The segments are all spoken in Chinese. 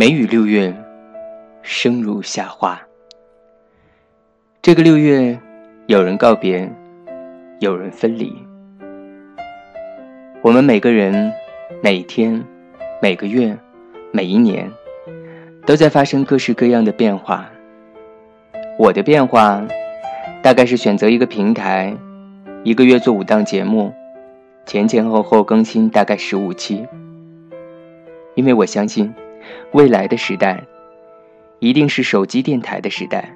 梅雨六月，生如夏花。这个六月，有人告别，有人分离。我们每个人，每天，每个月，每一年，都在发生各式各样的变化。我的变化，大概是选择一个平台，一个月做五档节目，前前后后更新大概十五期。因为我相信。未来的时代，一定是手机电台的时代，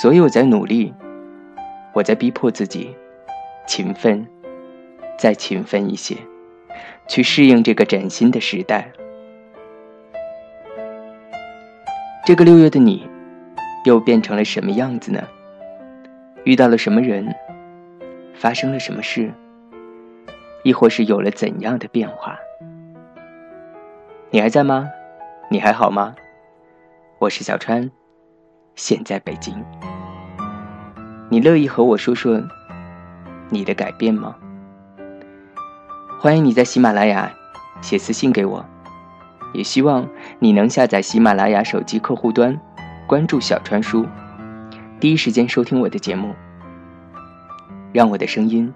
所以我在努力，我在逼迫自己，勤奋，再勤奋一些，去适应这个崭新的时代。这个六月的你，又变成了什么样子呢？遇到了什么人？发生了什么事？亦或是有了怎样的变化？你还在吗？你还好吗？我是小川，现在北京。你乐意和我说说你的改变吗？欢迎你在喜马拉雅写私信给我，也希望你能下载喜马拉雅手机客户端，关注小川叔，第一时间收听我的节目，让我的声音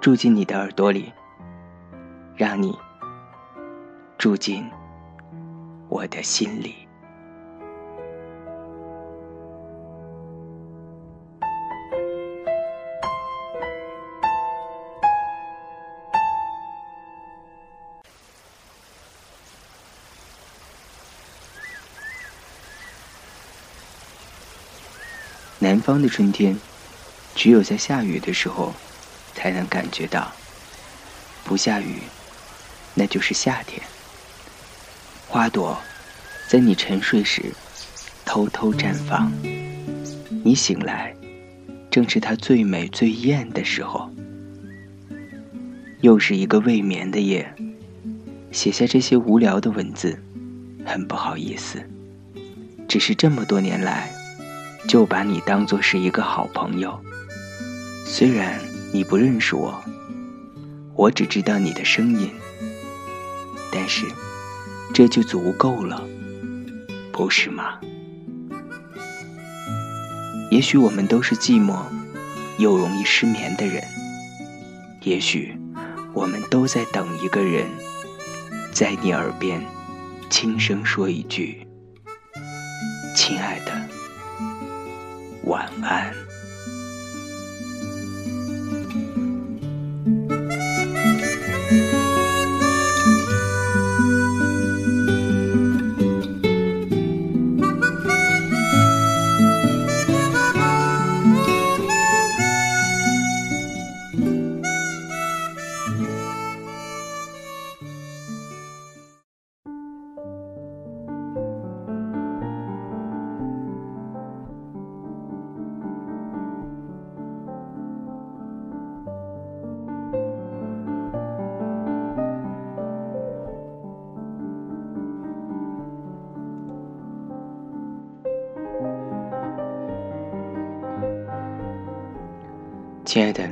住进你的耳朵里，让你住进。我的心里。南方的春天，只有在下雨的时候，才能感觉到。不下雨，那就是夏天。花朵，在你沉睡时偷偷绽放。你醒来，正是它最美最艳的时候。又是一个未眠的夜，写下这些无聊的文字，很不好意思。只是这么多年来，就把你当作是一个好朋友。虽然你不认识我，我只知道你的声音，但是。这就足够了，不是吗？也许我们都是寂寞又容易失眠的人，也许我们都在等一个人，在你耳边轻声说一句：“亲爱的，晚安。”亲爱的，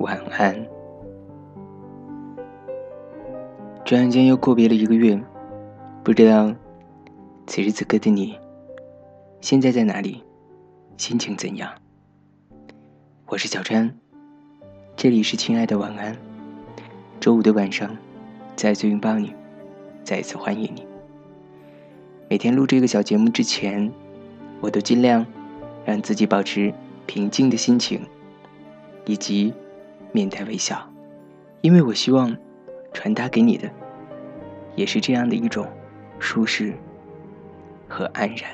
晚安。转眼间又过别了一个月，不知道此时此刻的你现在在哪里，心情怎样？我是小川，这里是亲爱的晚安。周五的晚上，再次拥抱你，再一次欢迎你。每天录这个小节目之前，我都尽量让自己保持。平静的心情，以及面带微笑，因为我希望传达给你的，也是这样的一种舒适和安然。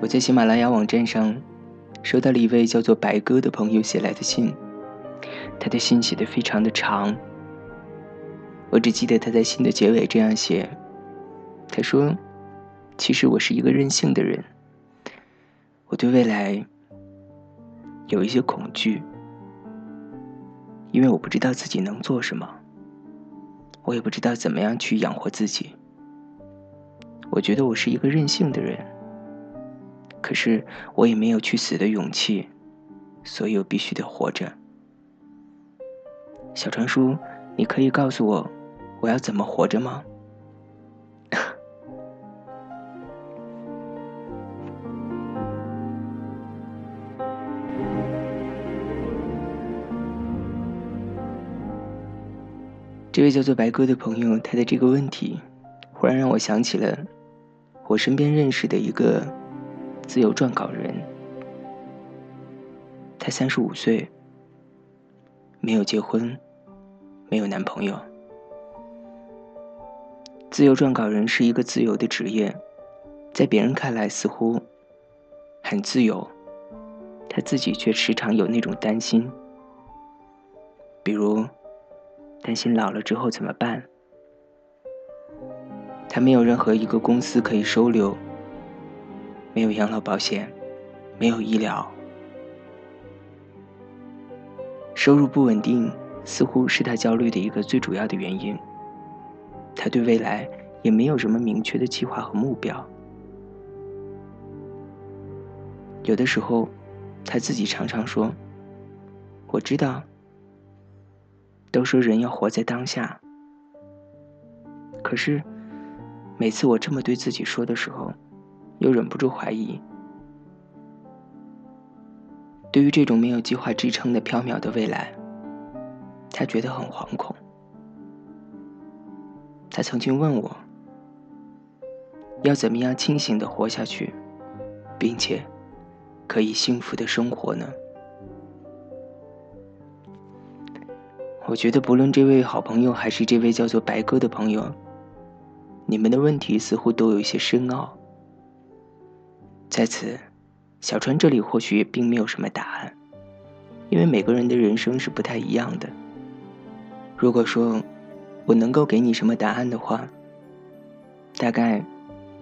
我在喜马拉雅网站上收到了一位叫做白鸽的朋友写来的信。他的信写的非常的长，我只记得他在信的结尾这样写：“他说，其实我是一个任性的人，我对未来有一些恐惧，因为我不知道自己能做什么，我也不知道怎么样去养活自己。我觉得我是一个任性的人，可是我也没有去死的勇气，所以我必须得活着。小传叔，你可以告诉我，我要怎么活着吗？这位叫做白哥的朋友，他的这个问题，忽然让我想起了我身边认识的一个自由撰稿人。他三十五岁，没有结婚，没有男朋友。自由撰稿人是一个自由的职业，在别人看来似乎很自由，他自己却时常有那种担心，比如。担心老了之后怎么办？他没有任何一个公司可以收留，没有养老保险，没有医疗，收入不稳定似乎是他焦虑的一个最主要的原因。他对未来也没有什么明确的计划和目标。有的时候，他自己常常说：“我知道。”都说人要活在当下，可是每次我这么对自己说的时候，又忍不住怀疑。对于这种没有计划支撑的缥缈的未来，他觉得很惶恐。他曾经问我，要怎么样清醒的活下去，并且可以幸福的生活呢？我觉得，不论这位好朋友还是这位叫做白哥的朋友，你们的问题似乎都有一些深奥。在此，小川这里或许也并没有什么答案，因为每个人的人生是不太一样的。如果说我能够给你什么答案的话，大概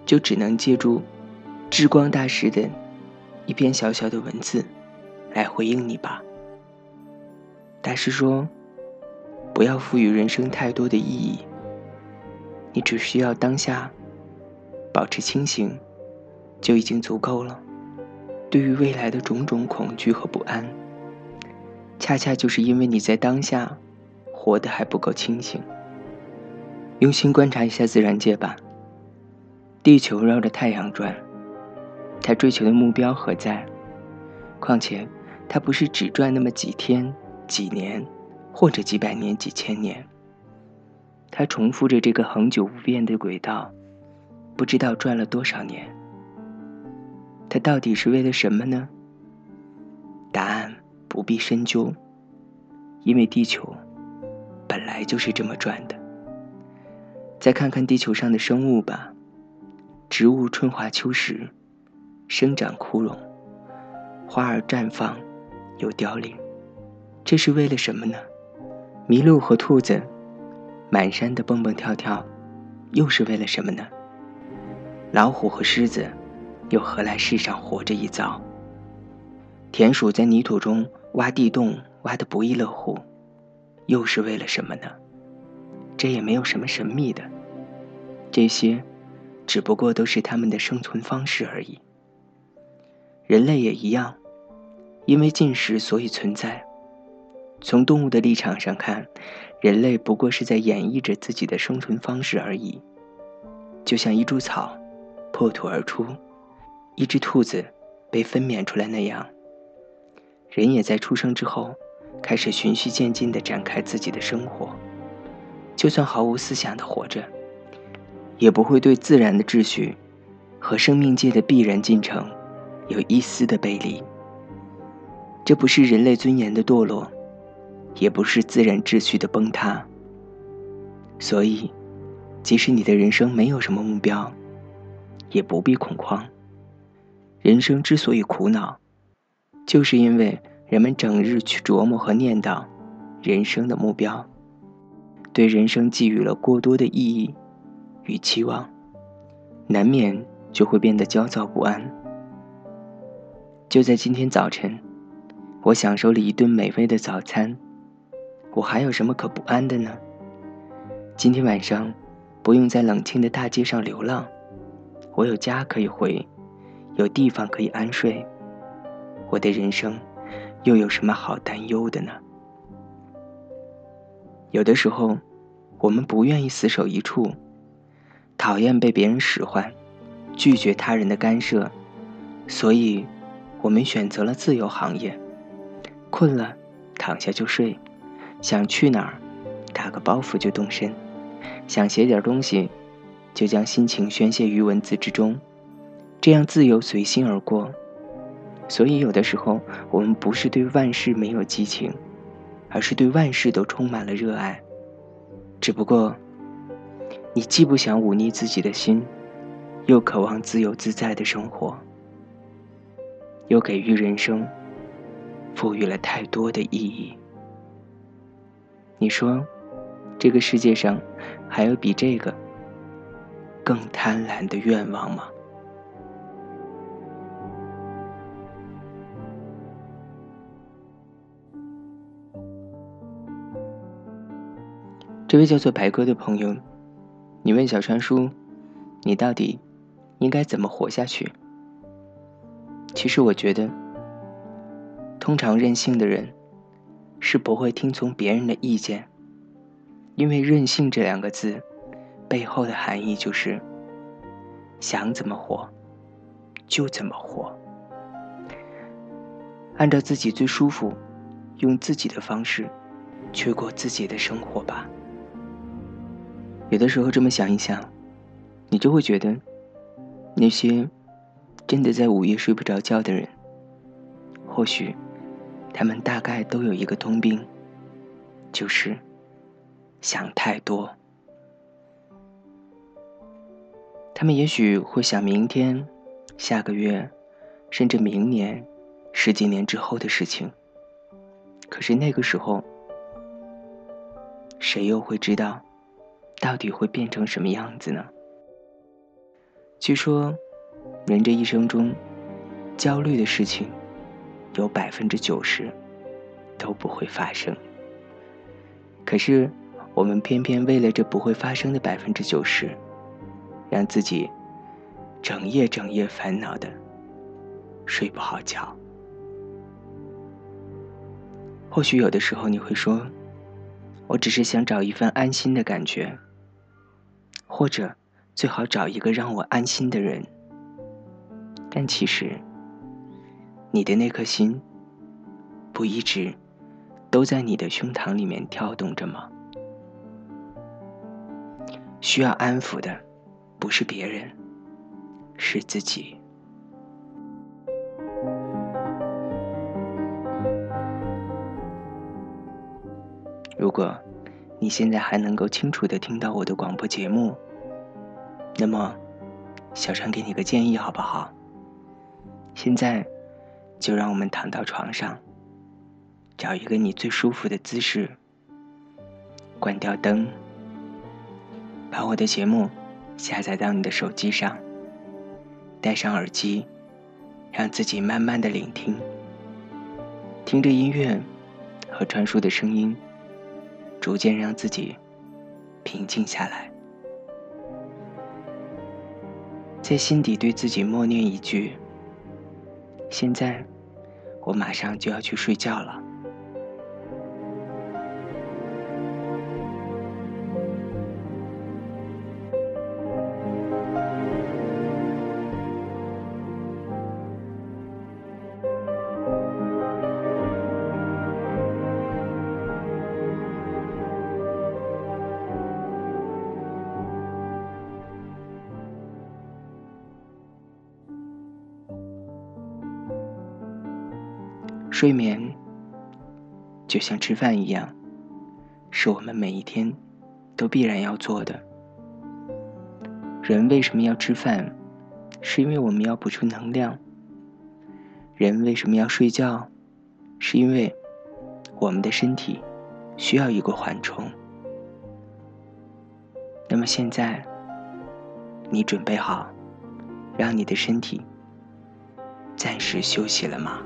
就只能借助智光大师的一篇小小的文字来回应你吧。大师说。不要赋予人生太多的意义，你只需要当下保持清醒，就已经足够了。对于未来的种种恐惧和不安，恰恰就是因为你在当下活得还不够清醒。用心观察一下自然界吧，地球绕着太阳转，它追求的目标何在？况且，它不是只转那么几天、几年。或者几百年、几千年，它重复着这个恒久不变的轨道，不知道转了多少年。它到底是为了什么呢？答案不必深究，因为地球本来就是这么转的。再看看地球上的生物吧，植物春华秋实，生长枯荣，花儿绽放又凋零，这是为了什么呢？麋鹿和兔子，满山的蹦蹦跳跳，又是为了什么呢？老虎和狮子，又何来世上活着一遭？田鼠在泥土中挖地洞，挖得不亦乐乎，又是为了什么呢？这也没有什么神秘的，这些，只不过都是他们的生存方式而已。人类也一样，因为进食，所以存在。从动物的立场上看，人类不过是在演绎着自己的生存方式而已。就像一株草破土而出，一只兔子被分娩出来那样，人也在出生之后开始循序渐进地展开自己的生活。就算毫无思想地活着，也不会对自然的秩序和生命界的必然进程有一丝的背离。这不是人类尊严的堕落。也不是自然秩序的崩塌，所以，即使你的人生没有什么目标，也不必恐慌。人生之所以苦恼，就是因为人们整日去琢磨和念叨人生的目标，对人生寄予了过多的意义与期望，难免就会变得焦躁不安。就在今天早晨，我享受了一顿美味的早餐。我还有什么可不安的呢？今天晚上不用在冷清的大街上流浪，我有家可以回，有地方可以安睡，我的人生又有什么好担忧的呢？有的时候，我们不愿意死守一处，讨厌被别人使唤，拒绝他人的干涉，所以，我们选择了自由行业。困了，躺下就睡；想去哪儿，打个包袱就动身；想写点东西，就将心情宣泄于文字之中。这样自由随心而过。所以，有的时候，我们不是对万事没有激情。而是对万事都充满了热爱，只不过，你既不想忤逆自己的心，又渴望自由自在的生活，又给予人生赋予了太多的意义。你说，这个世界上还有比这个更贪婪的愿望吗？这位叫做白哥的朋友，你问小川叔：“你到底应该怎么活下去？”其实我觉得，通常任性的人是不会听从别人的意见，因为“任性”这两个字背后的含义就是想怎么活就怎么活，按照自己最舒服、用自己的方式去过自己的生活吧。有的时候这么想一想，你就会觉得，那些真的在午夜睡不着觉的人，或许他们大概都有一个通病，就是想太多。他们也许会想明天、下个月，甚至明年、十几年之后的事情。可是那个时候，谁又会知道？到底会变成什么样子呢？据说，人这一生中，焦虑的事情，有百分之九十都不会发生。可是，我们偏偏为了这不会发生的百分之九十，让自己整夜整夜烦恼的睡不好觉。或许有的时候你会说，我只是想找一份安心的感觉。或者，最好找一个让我安心的人。但其实，你的那颗心，不一直都在你的胸膛里面跳动着吗？需要安抚的，不是别人，是自己。如果。你现在还能够清楚的听到我的广播节目，那么，小川给你个建议好不好？现在，就让我们躺到床上，找一个你最舒服的姿势，关掉灯，把我的节目下载到你的手机上，戴上耳机，让自己慢慢的聆听，听着音乐和传输的声音。逐渐让自己平静下来，在心底对自己默念一句：“现在，我马上就要去睡觉了。”睡眠就像吃饭一样，是我们每一天都必然要做的。人为什么要吃饭？是因为我们要补充能量。人为什么要睡觉？是因为我们的身体需要一个缓冲。那么现在，你准备好让你的身体暂时休息了吗？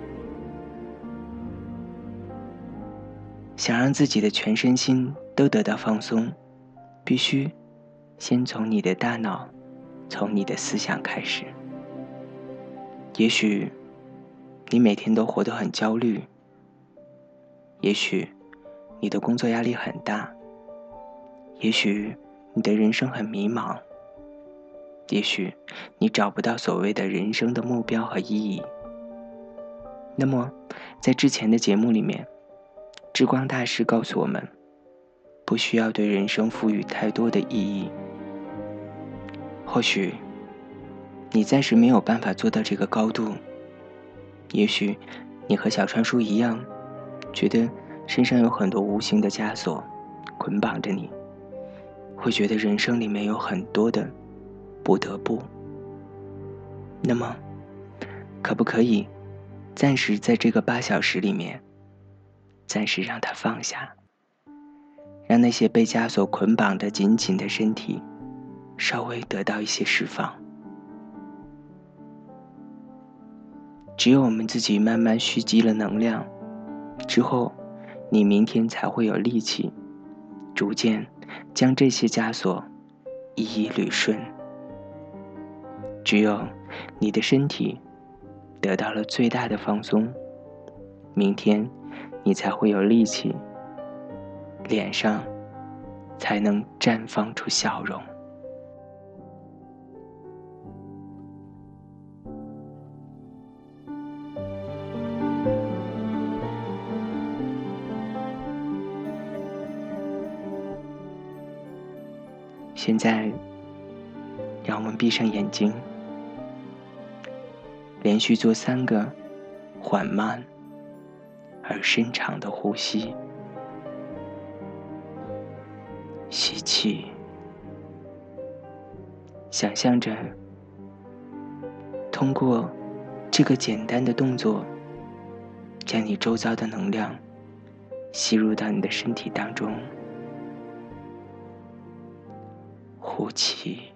想让自己的全身心都得到放松，必须先从你的大脑、从你的思想开始。也许你每天都活得很焦虑，也许你的工作压力很大，也许你的人生很迷茫，也许你找不到所谓的人生的目标和意义。那么，在之前的节目里面，智光大师告诉我们，不需要对人生赋予太多的意义。或许。你暂时没有办法做到这个高度，也许你和小川叔一样，觉得身上有很多无形的枷锁捆绑着你，会觉得人生里面有很多的不得不。那么，可不可以暂时在这个八小时里面，暂时让它放下，让那些被枷锁捆绑的紧紧的身体稍微得到一些释放？只有我们自己慢慢蓄积了能量，之后，你明天才会有力气，逐渐将这些枷锁一一捋顺。只有你的身体得到了最大的放松，明天你才会有力气，脸上才能绽放出笑容。现在，让我们闭上眼睛，连续做三个缓慢而深长的呼吸。吸气，想象着通过这个简单的动作，将你周遭的能量吸入到你的身体当中。呼气，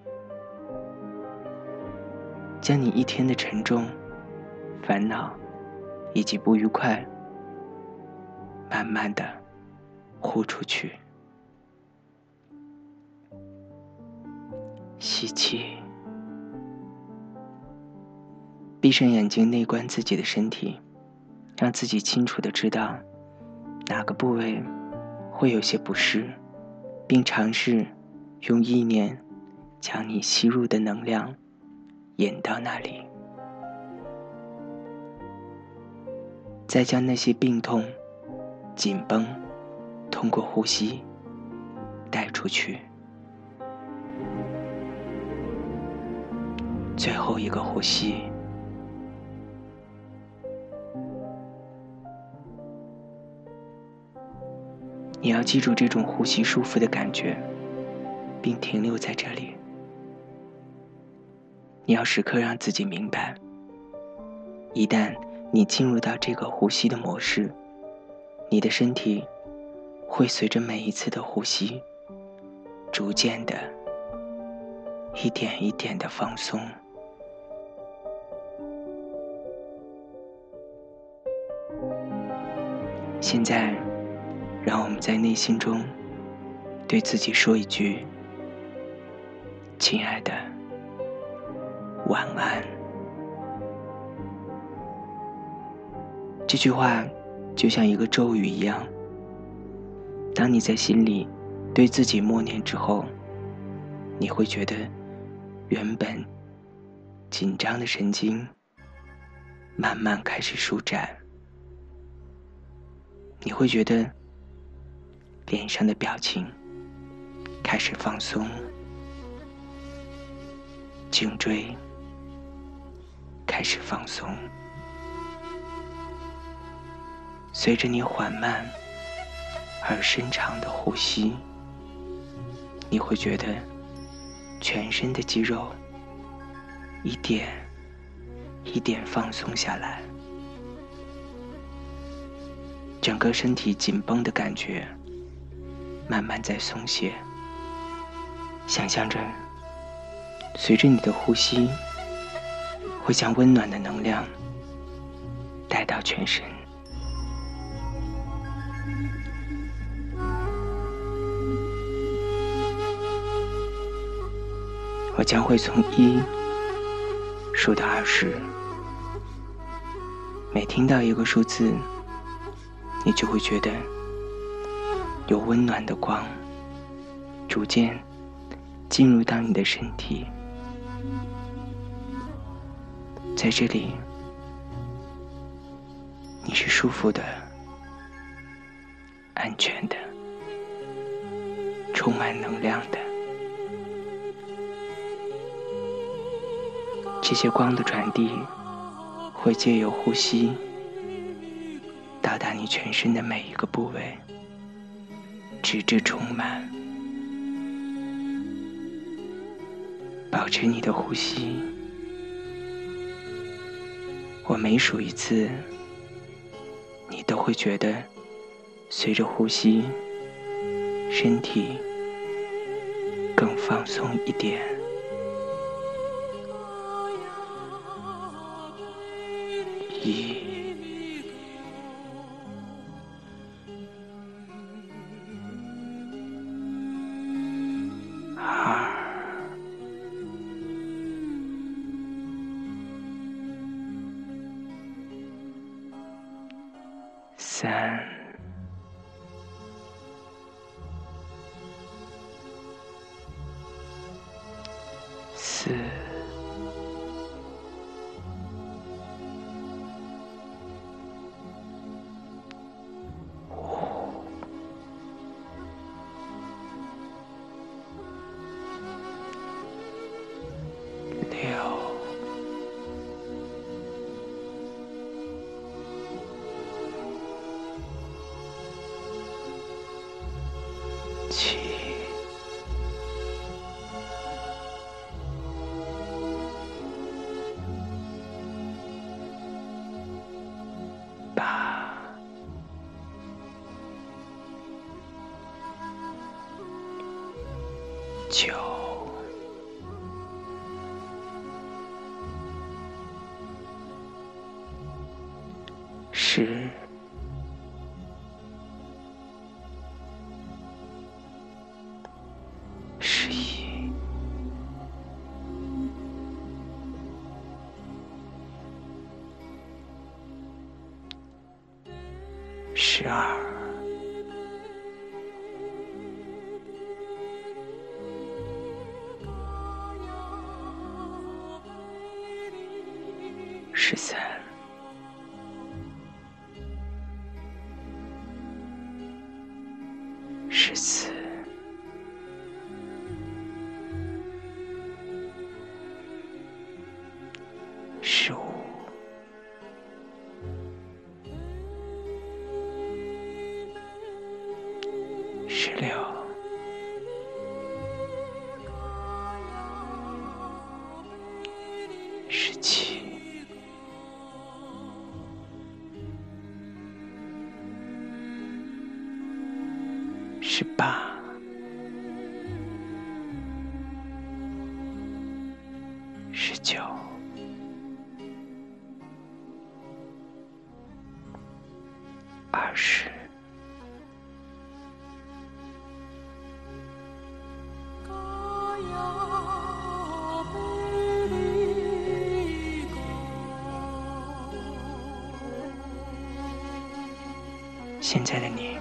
将你一天的沉重、烦恼以及不愉快，慢慢的呼出去。吸气，闭上眼睛，内观自己的身体，让自己清楚的知道哪个部位会有些不适，并尝试。用意念将你吸入的能量引到那里，再将那些病痛、紧绷通过呼吸带出去。最后一个呼吸，你要记住这种呼吸舒服的感觉。并停留在这里。你要时刻让自己明白，一旦你进入到这个呼吸的模式，你的身体会随着每一次的呼吸，逐渐的、一点一点的放松。现在，让我们在内心中对自己说一句。亲爱的，晚安。这句话就像一个咒语一样，当你在心里对自己默念之后，你会觉得原本紧张的神经慢慢开始舒展，你会觉得脸上的表情开始放松。颈椎开始放松，随着你缓慢而深长的呼吸，你会觉得全身的肌肉一点一点放松下来，整个身体紧绷的感觉慢慢在松懈，想象着。随着你的呼吸，会将温暖的能量带到全身。我将会从一数到二十，每听到一个数字，你就会觉得有温暖的光逐渐进入到你的身体，在这里你是舒服的、安全的、充满能量的。这些光的传递会借由呼吸到达你全身的每一个部位，直至充满。保持你的呼吸，我每数一次，你都会觉得随着呼吸，身体更放松一点。一、十三，现在的你。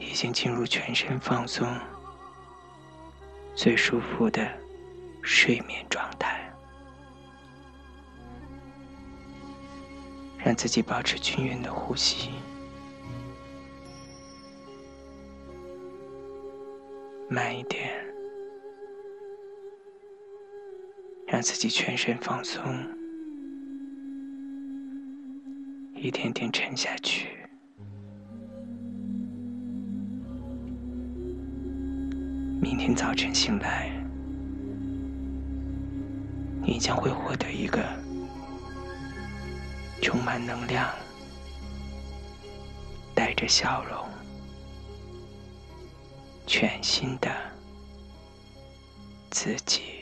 已经进入全身放松、最舒服的睡眠状态，让自己保持均匀的呼吸，慢一点，让自己全身放松。一点点沉下去，明天早晨醒来，你将会获得一个充满能量、带着笑容、全新的自己。